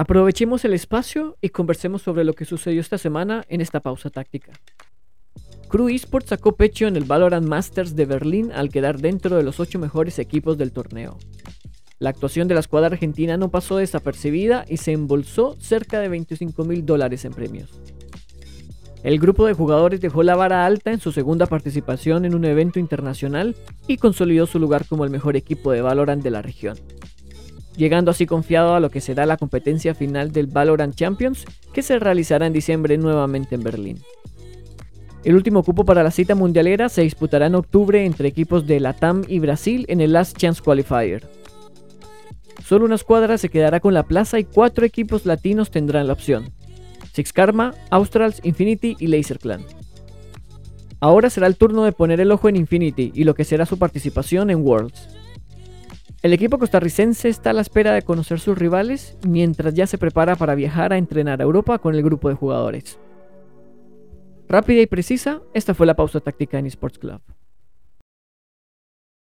Aprovechemos el espacio y conversemos sobre lo que sucedió esta semana en esta pausa táctica. Crew Esports sacó pecho en el Valorant Masters de Berlín al quedar dentro de los 8 mejores equipos del torneo. La actuación de la escuadra argentina no pasó desapercibida y se embolsó cerca de 25 mil dólares en premios. El grupo de jugadores dejó la vara alta en su segunda participación en un evento internacional y consolidó su lugar como el mejor equipo de Valorant de la región, llegando así confiado a lo que será la competencia final del Valorant Champions que se realizará en diciembre nuevamente en Berlín. El último cupo para la cita mundialera se disputará en octubre entre equipos de Latam y Brasil en el Last Chance Qualifier. Solo una escuadra se quedará con la plaza y cuatro equipos latinos tendrán la opción. Six Karma, Australs, Infinity y Laser Clan. Ahora será el turno de poner el ojo en Infinity y lo que será su participación en Worlds. El equipo costarricense está a la espera de conocer sus rivales mientras ya se prepara para viajar a entrenar a Europa con el grupo de jugadores. Rápida y precisa, esta fue la pausa táctica en Esports Club.